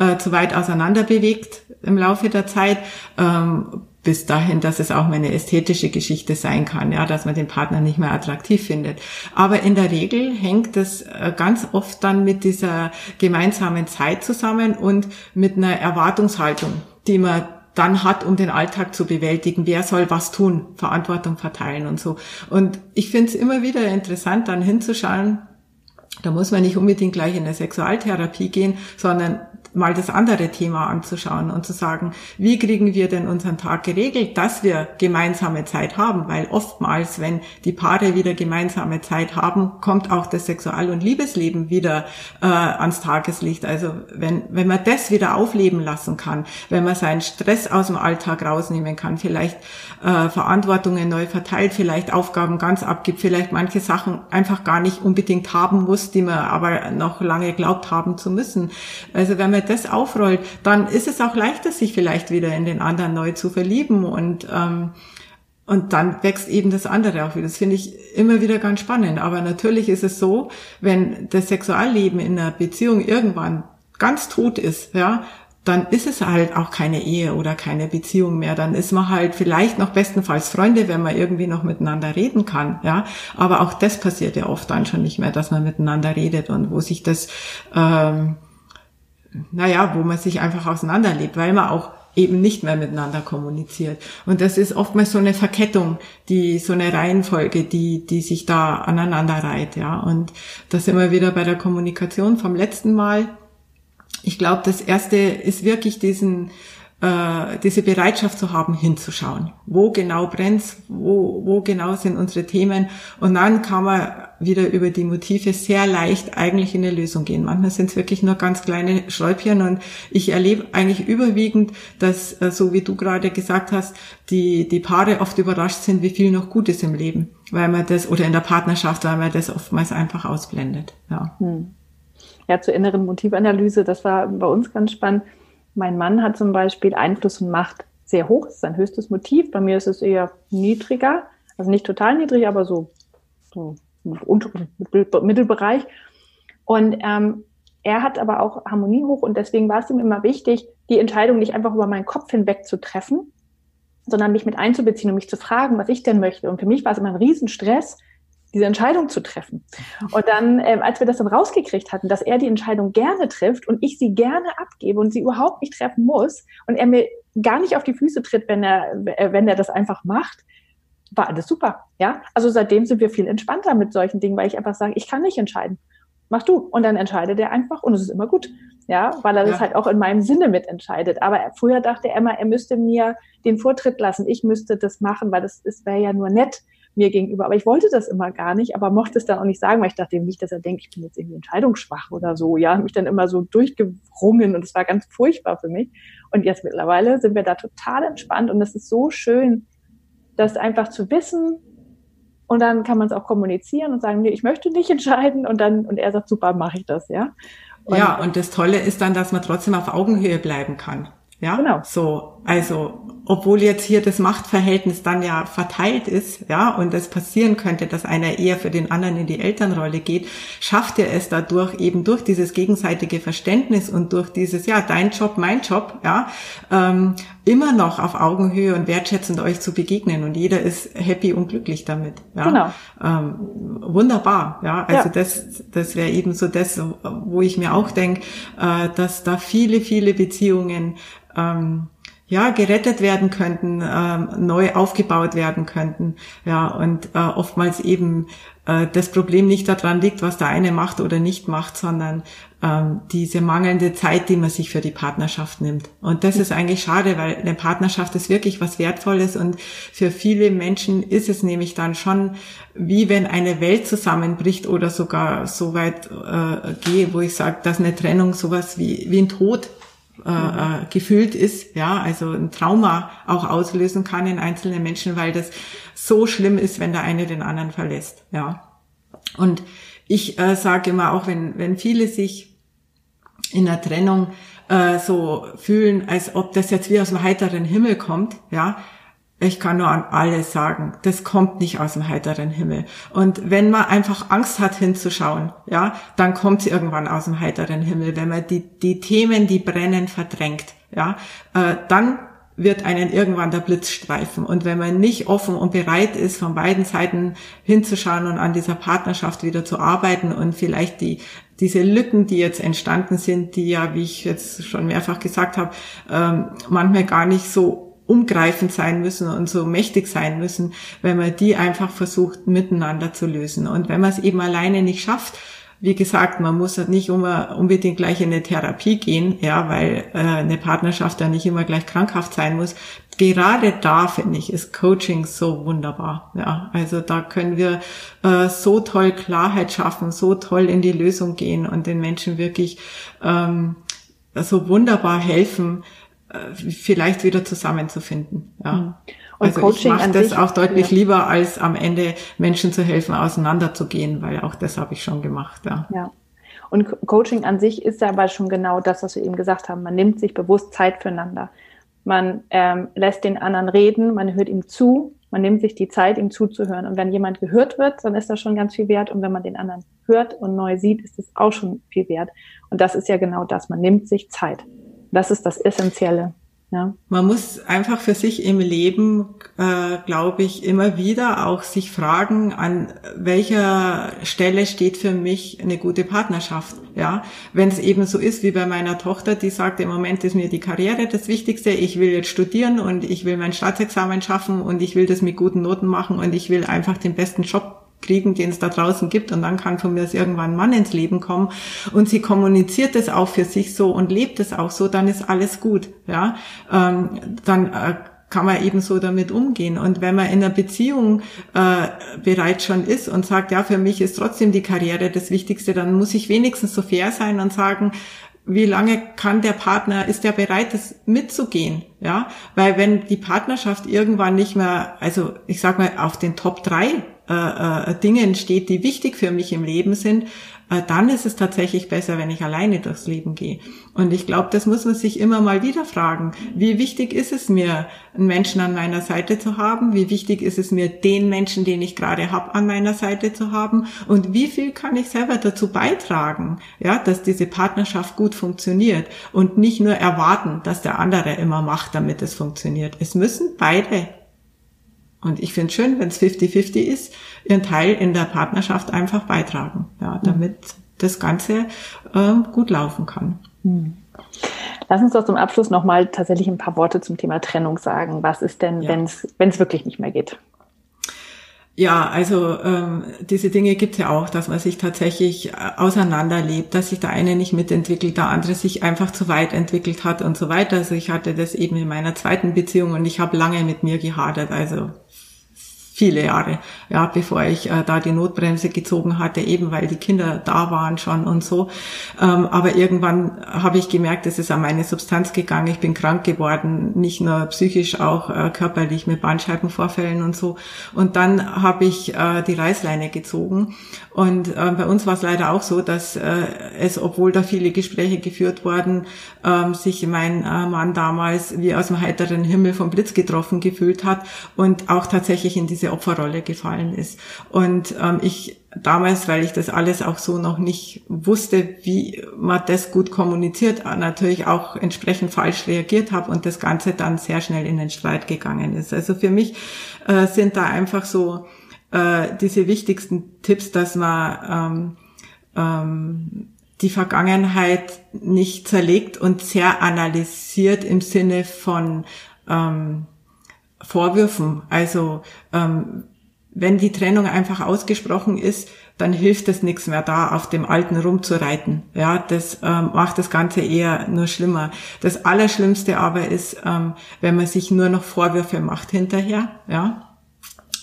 äh, zu weit auseinander bewegt im Laufe der Zeit. Ähm, bis dahin, dass es auch mal eine ästhetische Geschichte sein kann, ja, dass man den Partner nicht mehr attraktiv findet. Aber in der Regel hängt das äh, ganz oft dann mit dieser gemeinsamen Zeit zusammen und mit einer Erwartungshaltung, die man dann hat, um den Alltag zu bewältigen. Wer soll was tun? Verantwortung verteilen und so. Und ich finde es immer wieder interessant, dann hinzuschauen, da muss man nicht unbedingt gleich in eine Sexualtherapie gehen, sondern mal das andere Thema anzuschauen und zu sagen, wie kriegen wir denn unseren Tag geregelt, dass wir gemeinsame Zeit haben, weil oftmals, wenn die Paare wieder gemeinsame Zeit haben, kommt auch das Sexual- und Liebesleben wieder äh, ans Tageslicht. Also wenn, wenn man das wieder aufleben lassen kann, wenn man seinen Stress aus dem Alltag rausnehmen kann, vielleicht äh, Verantwortungen neu verteilt, vielleicht Aufgaben ganz abgibt, vielleicht manche Sachen einfach gar nicht unbedingt haben muss, die man aber noch lange glaubt haben zu müssen. Also wenn man das aufrollt, dann ist es auch leichter, sich vielleicht wieder in den anderen neu zu verlieben und ähm, und dann wächst eben das andere auch wieder. Das finde ich immer wieder ganz spannend. Aber natürlich ist es so, wenn das Sexualleben in einer Beziehung irgendwann ganz tot ist, ja, dann ist es halt auch keine Ehe oder keine Beziehung mehr. Dann ist man halt vielleicht noch bestenfalls Freunde, wenn man irgendwie noch miteinander reden kann, ja. Aber auch das passiert ja oft dann schon nicht mehr, dass man miteinander redet und wo sich das ähm, naja, wo man sich einfach auseinanderlebt, weil man auch eben nicht mehr miteinander kommuniziert. Und das ist oftmals so eine Verkettung, die, so eine Reihenfolge, die, die sich da aneinander reiht, ja. Und das sind wir wieder bei der Kommunikation vom letzten Mal. Ich glaube, das erste ist wirklich diesen, äh, diese Bereitschaft zu haben, hinzuschauen. Wo genau brennt's? Wo, wo genau sind unsere Themen? Und dann kann man wieder über die Motive sehr leicht eigentlich in eine Lösung gehen. Manchmal sind es wirklich nur ganz kleine Schräubchen und ich erlebe eigentlich überwiegend, dass, äh, so wie du gerade gesagt hast, die, die Paare oft überrascht sind, wie viel noch gut ist im Leben, weil man das, oder in der Partnerschaft, weil man das oftmals einfach ausblendet. Ja. Hm.
Ja, zur inneren Motivanalyse, das war bei uns ganz spannend mein Mann hat zum Beispiel Einfluss und Macht sehr hoch, das ist sein höchstes Motiv. Bei mir ist es eher niedriger, also nicht total niedrig, aber so, so unteren Mittelbereich. Und ähm, er hat aber auch Harmonie hoch und deswegen war es ihm immer wichtig, die Entscheidung nicht einfach über meinen Kopf hinweg zu treffen, sondern mich mit einzubeziehen und mich zu fragen, was ich denn möchte. Und für mich war es immer ein Riesenstress, diese Entscheidung zu treffen. Und dann, ähm, als wir das dann rausgekriegt hatten, dass er die Entscheidung gerne trifft und ich sie gerne abgebe und sie überhaupt nicht treffen muss und er mir gar nicht auf die Füße tritt, wenn er, äh, wenn er das einfach macht, war alles super. Ja, also seitdem sind wir viel entspannter mit solchen Dingen, weil ich einfach sage, ich kann nicht entscheiden. Mach du. Und dann entscheidet er einfach und es ist immer gut. Ja, weil er ja. das halt auch in meinem Sinne mitentscheidet. Aber früher dachte er immer, er müsste mir den Vortritt lassen. Ich müsste das machen, weil das, das wäre ja nur nett mir gegenüber. Aber ich wollte das immer gar nicht, aber mochte es dann auch nicht sagen, weil ich dachte nicht, dass er denkt, ich bin jetzt irgendwie entscheidungsschwach oder so. Ja, mich dann immer so durchgerungen und es war ganz furchtbar für mich. Und jetzt mittlerweile sind wir da total entspannt und es ist so schön, das einfach zu wissen. Und dann kann man es auch kommunizieren und sagen, nee, ich möchte nicht entscheiden. Und dann, und er sagt, super, mache ich das, ja.
Und ja, und das Tolle ist dann, dass man trotzdem auf Augenhöhe bleiben kann. Ja, genau. So, also obwohl jetzt hier das Machtverhältnis dann ja verteilt ist, ja, und es passieren könnte, dass einer eher für den anderen in die Elternrolle geht, schafft er es dadurch eben durch dieses gegenseitige Verständnis und durch dieses, ja, dein Job, mein Job, ja, ähm, immer noch auf Augenhöhe und wertschätzend euch zu begegnen und jeder ist happy und glücklich damit. Ja? Genau. Ähm, wunderbar, ja. Also ja. das, das wäre eben so das, wo ich mir auch denke, äh, dass da viele, viele Beziehungen ähm, ja, gerettet werden könnten, ähm, neu aufgebaut werden könnten. Ja, und äh, oftmals eben äh, das Problem nicht daran liegt, was der eine macht oder nicht macht, sondern ähm, diese mangelnde Zeit, die man sich für die Partnerschaft nimmt. Und das ist eigentlich schade, weil eine Partnerschaft ist wirklich was Wertvolles und für viele Menschen ist es nämlich dann schon wie wenn eine Welt zusammenbricht oder sogar so weit äh, gehe, wo ich sage, dass eine Trennung sowas wie, wie ein Tod äh, äh, gefühlt ist, ja, also ein Trauma auch auslösen kann in einzelnen Menschen, weil das so schlimm ist, wenn der eine den anderen verlässt, ja. Und ich äh, sage immer auch, wenn, wenn viele sich in der Trennung äh, so fühlen, als ob das jetzt wie aus dem heiteren Himmel kommt, ja, ich kann nur an alle sagen, das kommt nicht aus dem heiteren Himmel. Und wenn man einfach Angst hat hinzuschauen, ja, dann kommt es irgendwann aus dem heiteren Himmel. Wenn man die, die Themen, die brennen, verdrängt, ja, äh, dann wird einen irgendwann der Blitz streifen. Und wenn man nicht offen und bereit ist, von beiden Seiten hinzuschauen und an dieser Partnerschaft wieder zu arbeiten und vielleicht die, diese Lücken, die jetzt entstanden sind, die ja, wie ich jetzt schon mehrfach gesagt habe, ähm, manchmal gar nicht so umgreifend sein müssen und so mächtig sein müssen, wenn man die einfach versucht miteinander zu lösen. Und wenn man es eben alleine nicht schafft, wie gesagt, man muss nicht unbedingt gleich in eine Therapie gehen, ja, weil äh, eine Partnerschaft ja nicht immer gleich krankhaft sein muss. Gerade da finde ich ist Coaching so wunderbar. Ja, also da können wir äh, so toll Klarheit schaffen, so toll in die Lösung gehen und den Menschen wirklich ähm, so wunderbar helfen, vielleicht wieder zusammenzufinden. Ja. Mhm. Und also Coaching ich mache das auch deutlich ja. lieber, als am Ende Menschen zu helfen, auseinanderzugehen, weil auch das habe ich schon gemacht. Ja.
ja. Und Coaching an sich ist aber schon genau das, was wir eben gesagt haben. Man nimmt sich bewusst Zeit füreinander. Man ähm, lässt den anderen reden, man hört ihm zu, man nimmt sich die Zeit, ihm zuzuhören. Und wenn jemand gehört wird, dann ist das schon ganz viel wert. Und wenn man den anderen hört und neu sieht, ist das auch schon viel wert. Und das ist ja genau das. Man nimmt sich Zeit. Das ist das Essentielle. Ja.
Man muss einfach für sich im Leben, äh, glaube ich, immer wieder auch sich fragen, an welcher Stelle steht für mich eine gute Partnerschaft. Ja, wenn es eben so ist wie bei meiner Tochter, die sagt, im Moment ist mir die Karriere das Wichtigste. Ich will jetzt studieren und ich will mein Staatsexamen schaffen und ich will das mit guten Noten machen und ich will einfach den besten Job kriegen, den es da draußen gibt und dann kann von mir aus irgendwann ein Mann ins Leben kommen und sie kommuniziert es auch für sich so und lebt es auch so, dann ist alles gut, ja, ähm, dann äh, kann man eben so damit umgehen. Und wenn man in einer Beziehung äh, bereits schon ist und sagt, ja, für mich ist trotzdem die Karriere das Wichtigste, dann muss ich wenigstens so fair sein und sagen, wie lange kann der Partner, ist der bereit, das mitzugehen? Ja, weil wenn die Partnerschaft irgendwann nicht mehr, also ich sag mal, auf den Top drei äh, äh, Dingen steht, die wichtig für mich im Leben sind, äh, dann ist es tatsächlich besser, wenn ich alleine durchs Leben gehe. Und ich glaube, das muss man sich immer mal wieder fragen. Wie wichtig ist es mir, einen Menschen an meiner Seite zu haben? Wie wichtig ist es mir, den Menschen, den ich gerade habe, an meiner Seite zu haben? Und wie viel kann ich selber dazu beitragen, ja, dass diese Partnerschaft gut funktioniert und nicht nur erwarten, dass der andere immer macht, damit es funktioniert. Es müssen beide und ich finde es schön, wenn es 50-50 ist, ihren Teil in der Partnerschaft einfach beitragen, ja, damit das Ganze äh, gut laufen kann. Hm.
Lass uns doch zum Abschluss nochmal tatsächlich ein paar Worte zum Thema Trennung sagen. Was ist denn, ja. wenn es wirklich nicht mehr geht?
Ja, also ähm, diese Dinge gibt es ja auch, dass man sich tatsächlich äh, auseinanderlebt, dass sich der eine nicht mitentwickelt, der andere sich einfach zu weit entwickelt hat und so weiter. Also ich hatte das eben in meiner zweiten Beziehung und ich habe lange mit mir gehadert. Also viele Jahre, ja, bevor ich äh, da die Notbremse gezogen hatte, eben weil die Kinder da waren schon und so. Ähm, aber irgendwann habe ich gemerkt, es ist an meine Substanz gegangen. Ich bin krank geworden, nicht nur psychisch, auch äh, körperlich mit Bandscheibenvorfällen und so. Und dann habe ich äh, die Reißleine gezogen. Und äh, bei uns war es leider auch so, dass äh, es, obwohl da viele Gespräche geführt wurden, ähm, sich mein äh, Mann damals wie aus dem heiteren Himmel vom Blitz getroffen gefühlt hat und auch tatsächlich in diese Opferrolle gefallen ist. Und ähm, ich damals, weil ich das alles auch so noch nicht wusste, wie man das gut kommuniziert, natürlich auch entsprechend falsch reagiert habe und das Ganze dann sehr schnell in den Streit gegangen ist. Also für mich äh, sind da einfach so äh, diese wichtigsten Tipps, dass man ähm, ähm, die Vergangenheit nicht zerlegt und sehr analysiert im Sinne von ähm, Vorwürfen. Also ähm, wenn die Trennung einfach ausgesprochen ist, dann hilft es nichts mehr da, auf dem Alten rumzureiten. Ja, das ähm, macht das Ganze eher nur schlimmer. Das Allerschlimmste aber ist, ähm, wenn man sich nur noch Vorwürfe macht hinterher. Ja,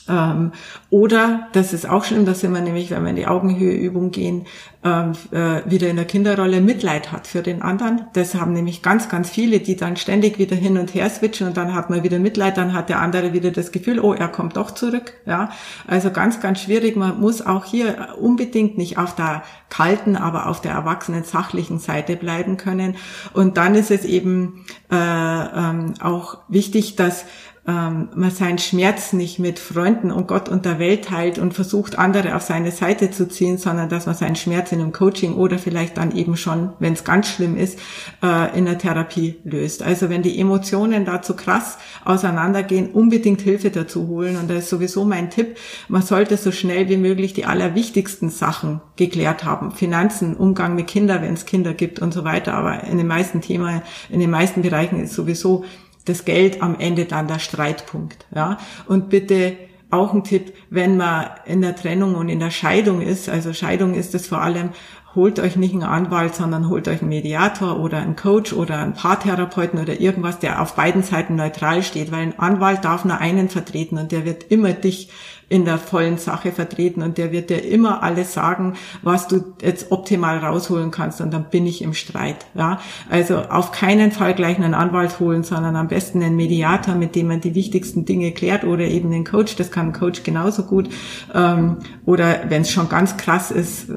ähm, oder, das ist auch schlimm, dass wir nämlich, wenn wir in die Augenhöheübung gehen, ähm, äh, wieder in der Kinderrolle Mitleid hat für den anderen. Das haben nämlich ganz, ganz viele, die dann ständig wieder hin und her switchen und dann hat man wieder Mitleid, dann hat der andere wieder das Gefühl, oh, er kommt doch zurück. Ja, also ganz, ganz schwierig. Man muss auch hier unbedingt nicht auf der kalten, aber auf der erwachsenen sachlichen Seite bleiben können. Und dann ist es eben äh, ähm, auch wichtig, dass ähm, man seinen Schmerz nicht mit Freunden und Gott und der Welt teilt und versucht, andere auf seine Seite zu ziehen, sondern dass man seinen Schmerz in einem Coaching oder vielleicht dann eben schon, wenn es ganz schlimm ist, äh, in der Therapie löst. Also wenn die Emotionen da zu krass auseinandergehen, unbedingt Hilfe dazu holen. Und da ist sowieso mein Tipp, man sollte so schnell wie möglich die allerwichtigsten Sachen geklärt haben. Finanzen, Umgang mit Kindern, wenn es Kinder gibt und so weiter. Aber in den meisten Themen, in den meisten Bereichen ist sowieso das Geld am Ende dann der Streitpunkt. Ja? Und bitte auch ein Tipp, wenn man in der Trennung und in der Scheidung ist, also Scheidung ist es vor allem, holt euch nicht einen Anwalt, sondern holt euch einen Mediator oder einen Coach oder einen Paartherapeuten oder irgendwas, der auf beiden Seiten neutral steht, weil ein Anwalt darf nur einen vertreten und der wird immer dich in der vollen Sache vertreten und der wird dir immer alles sagen, was du jetzt optimal rausholen kannst und dann bin ich im Streit. Ja, also auf keinen Fall gleich einen Anwalt holen, sondern am besten einen Mediator, mit dem man die wichtigsten Dinge klärt oder eben einen Coach. Das kann ein Coach genauso gut. Ähm, oder wenn es schon ganz krass ist, äh,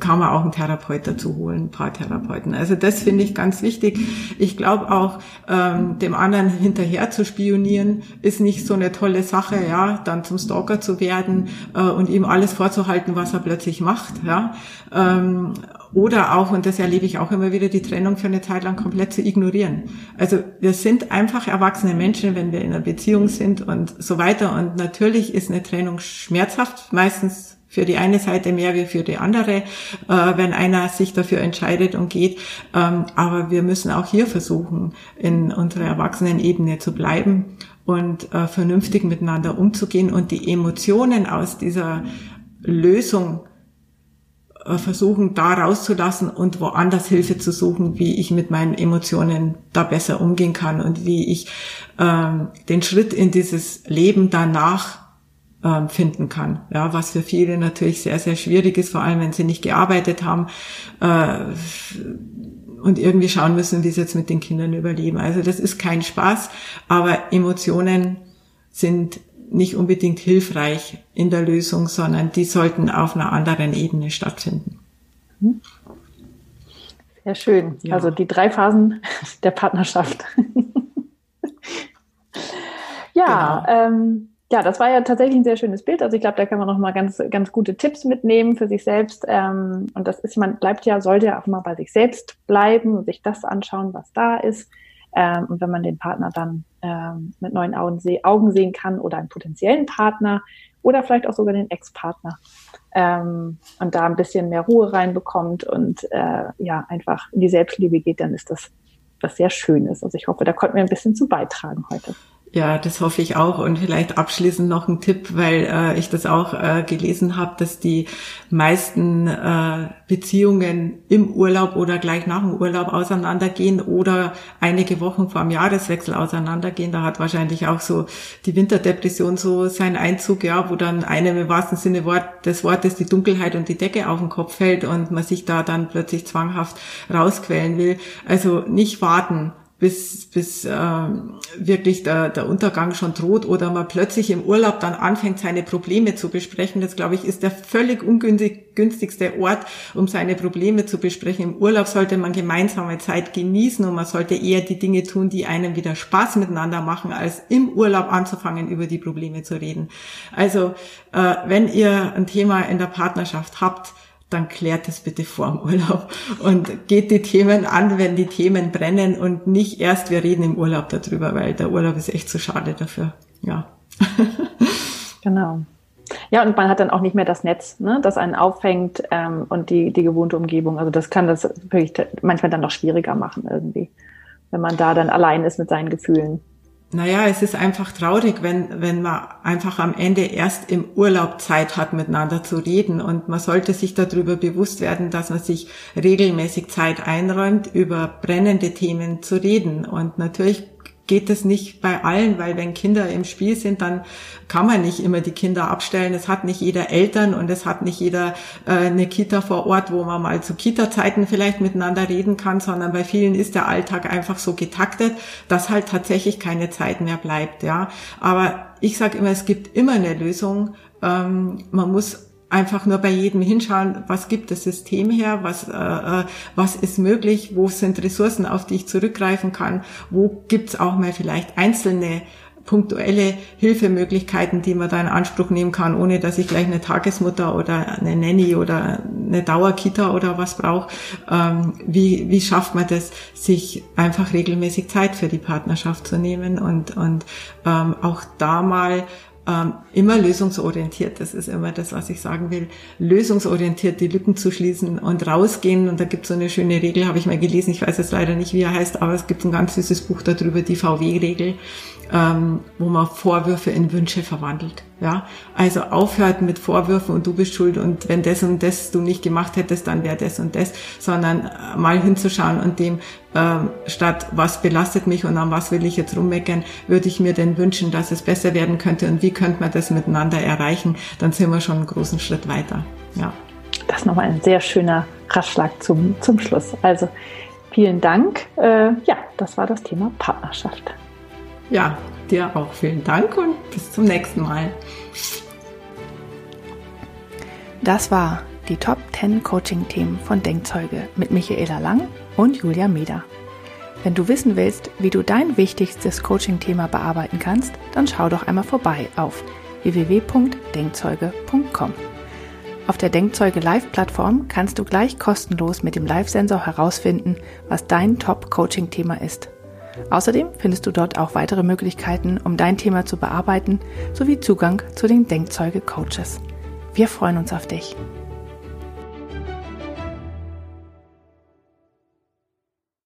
kann man auch einen Therapeut dazu holen, ein paar Therapeuten. Also das finde ich ganz wichtig. Ich glaube auch, ähm, dem anderen hinterher zu spionieren, ist nicht so eine tolle Sache. Ja, dann zum Stalker zu werden äh, und ihm alles vorzuhalten, was er plötzlich macht. Ja? Ähm, oder auch, und das erlebe ich auch immer wieder, die Trennung für eine Zeit lang komplett zu ignorieren. Also wir sind einfach erwachsene Menschen, wenn wir in einer Beziehung sind und so weiter. Und natürlich ist eine Trennung schmerzhaft, meistens für die eine Seite mehr wie für die andere, äh, wenn einer sich dafür entscheidet und geht. Ähm, aber wir müssen auch hier versuchen, in unserer Erwachsenenebene zu bleiben und äh, vernünftig miteinander umzugehen und die Emotionen aus dieser Lösung äh, versuchen, da rauszulassen und woanders Hilfe zu suchen, wie ich mit meinen Emotionen da besser umgehen kann und wie ich ähm, den Schritt in dieses Leben danach ähm, finden kann. Ja, was für viele natürlich sehr, sehr schwierig ist, vor allem wenn sie nicht gearbeitet haben. Und irgendwie schauen müssen, wie sie jetzt mit den Kindern überleben. Also das ist kein Spaß, aber Emotionen sind nicht unbedingt hilfreich in der Lösung, sondern die sollten auf einer anderen Ebene stattfinden.
Mhm. Sehr schön. Ja. Also die drei Phasen der Partnerschaft. [laughs] ja, genau. ähm, ja, das war ja tatsächlich ein sehr schönes Bild. Also ich glaube, da kann man noch mal ganz, ganz gute Tipps mitnehmen für sich selbst. Ähm, und das ist, man bleibt ja, sollte ja auch mal bei sich selbst bleiben und sich das anschauen, was da ist. Ähm, und wenn man den Partner dann ähm, mit neuen Augen, Augen sehen kann oder einen potenziellen Partner oder vielleicht auch sogar den Ex-Partner ähm, und da ein bisschen mehr Ruhe reinbekommt und äh, ja einfach in die Selbstliebe geht, dann ist das was sehr Schönes. Also ich hoffe, da konnten wir ein bisschen zu beitragen heute.
Ja, das hoffe ich auch. Und vielleicht abschließend noch ein Tipp, weil äh, ich das auch äh, gelesen habe, dass die meisten äh, Beziehungen im Urlaub oder gleich nach dem Urlaub auseinandergehen oder einige Wochen vor dem Jahreswechsel auseinandergehen. Da hat wahrscheinlich auch so die Winterdepression so seinen Einzug, ja, wo dann einem im wahrsten Sinne Wort, des Wortes die Dunkelheit und die Decke auf den Kopf fällt und man sich da dann plötzlich zwanghaft rausquälen will. Also nicht warten bis, bis äh, wirklich der, der Untergang schon droht oder man plötzlich im Urlaub dann anfängt, seine Probleme zu besprechen. Das, glaube ich, ist der völlig ungünstigste Ort, um seine Probleme zu besprechen. Im Urlaub sollte man gemeinsame Zeit genießen und man sollte eher die Dinge tun, die einem wieder Spaß miteinander machen, als im Urlaub anzufangen, über die Probleme zu reden. Also, äh, wenn ihr ein Thema in der Partnerschaft habt, dann klärt es bitte vor dem Urlaub und geht die Themen an, wenn die Themen brennen und nicht erst, wir reden im Urlaub darüber, weil der Urlaub ist echt zu schade dafür. Ja. [laughs]
genau. Ja, und man hat dann auch nicht mehr das Netz, ne, das einen auffängt ähm, und die, die gewohnte Umgebung. Also das kann das wirklich manchmal dann noch schwieriger machen irgendwie, wenn man da dann allein ist mit seinen Gefühlen.
Naja, es ist einfach traurig, wenn, wenn man einfach am Ende erst im Urlaub Zeit hat, miteinander zu reden. Und man sollte sich darüber bewusst werden, dass man sich regelmäßig Zeit einräumt, über brennende Themen zu reden. Und natürlich geht es nicht bei allen, weil wenn Kinder im Spiel sind, dann kann man nicht immer die Kinder abstellen. Es hat nicht jeder Eltern und es hat nicht jeder äh, eine Kita vor Ort, wo man mal zu Kita-Zeiten vielleicht miteinander reden kann, sondern bei vielen ist der Alltag einfach so getaktet, dass halt tatsächlich keine Zeit mehr bleibt. Ja, aber ich sage immer, es gibt immer eine Lösung. Ähm, man muss einfach nur bei jedem hinschauen, was gibt das System her, was, äh, äh, was ist möglich, wo sind Ressourcen, auf die ich zurückgreifen kann, wo gibt's auch mal vielleicht einzelne punktuelle Hilfemöglichkeiten, die man da in Anspruch nehmen kann, ohne dass ich gleich eine Tagesmutter oder eine Nanny oder eine Dauerkita oder was brauche. Ähm, wie, wie schafft man das, sich einfach regelmäßig Zeit für die Partnerschaft zu nehmen und, und ähm, auch da mal ähm, immer lösungsorientiert. Das ist immer das, was ich sagen will. Lösungsorientiert die Lücken zu schließen und rausgehen. Und da gibt es so eine schöne Regel, habe ich mal gelesen. Ich weiß jetzt leider nicht, wie er heißt, aber es gibt ein ganz süßes Buch darüber, die VW-Regel ähm, wo man Vorwürfe in Wünsche verwandelt. Ja, also aufhört mit Vorwürfen und du bist schuld und wenn das und das du nicht gemacht hättest, dann wäre das und das, sondern äh, mal hinzuschauen und dem ähm, statt was belastet mich und an was will ich jetzt rummeckern, würde ich mir denn wünschen, dass es besser werden könnte und wie könnte man das miteinander erreichen, dann sind wir schon einen großen Schritt weiter. Ja.
Das ist nochmal ein sehr schöner Ratschlag zum, zum Schluss. Also vielen Dank. Äh, ja, das war das Thema Partnerschaft.
Ja, dir auch vielen Dank und bis zum nächsten Mal.
Das war die Top 10 Coaching-Themen von Denkzeuge mit Michaela Lang und Julia Meder. Wenn du wissen willst, wie du dein wichtigstes Coaching-Thema bearbeiten kannst, dann schau doch einmal vorbei auf www.denkzeuge.com. Auf der Denkzeuge Live-Plattform kannst du gleich kostenlos mit dem Live-Sensor herausfinden, was dein Top-Coaching-Thema ist. Außerdem findest du dort auch weitere Möglichkeiten, um dein Thema zu bearbeiten, sowie Zugang zu den Denkzeuge-Coaches. Wir freuen uns auf dich.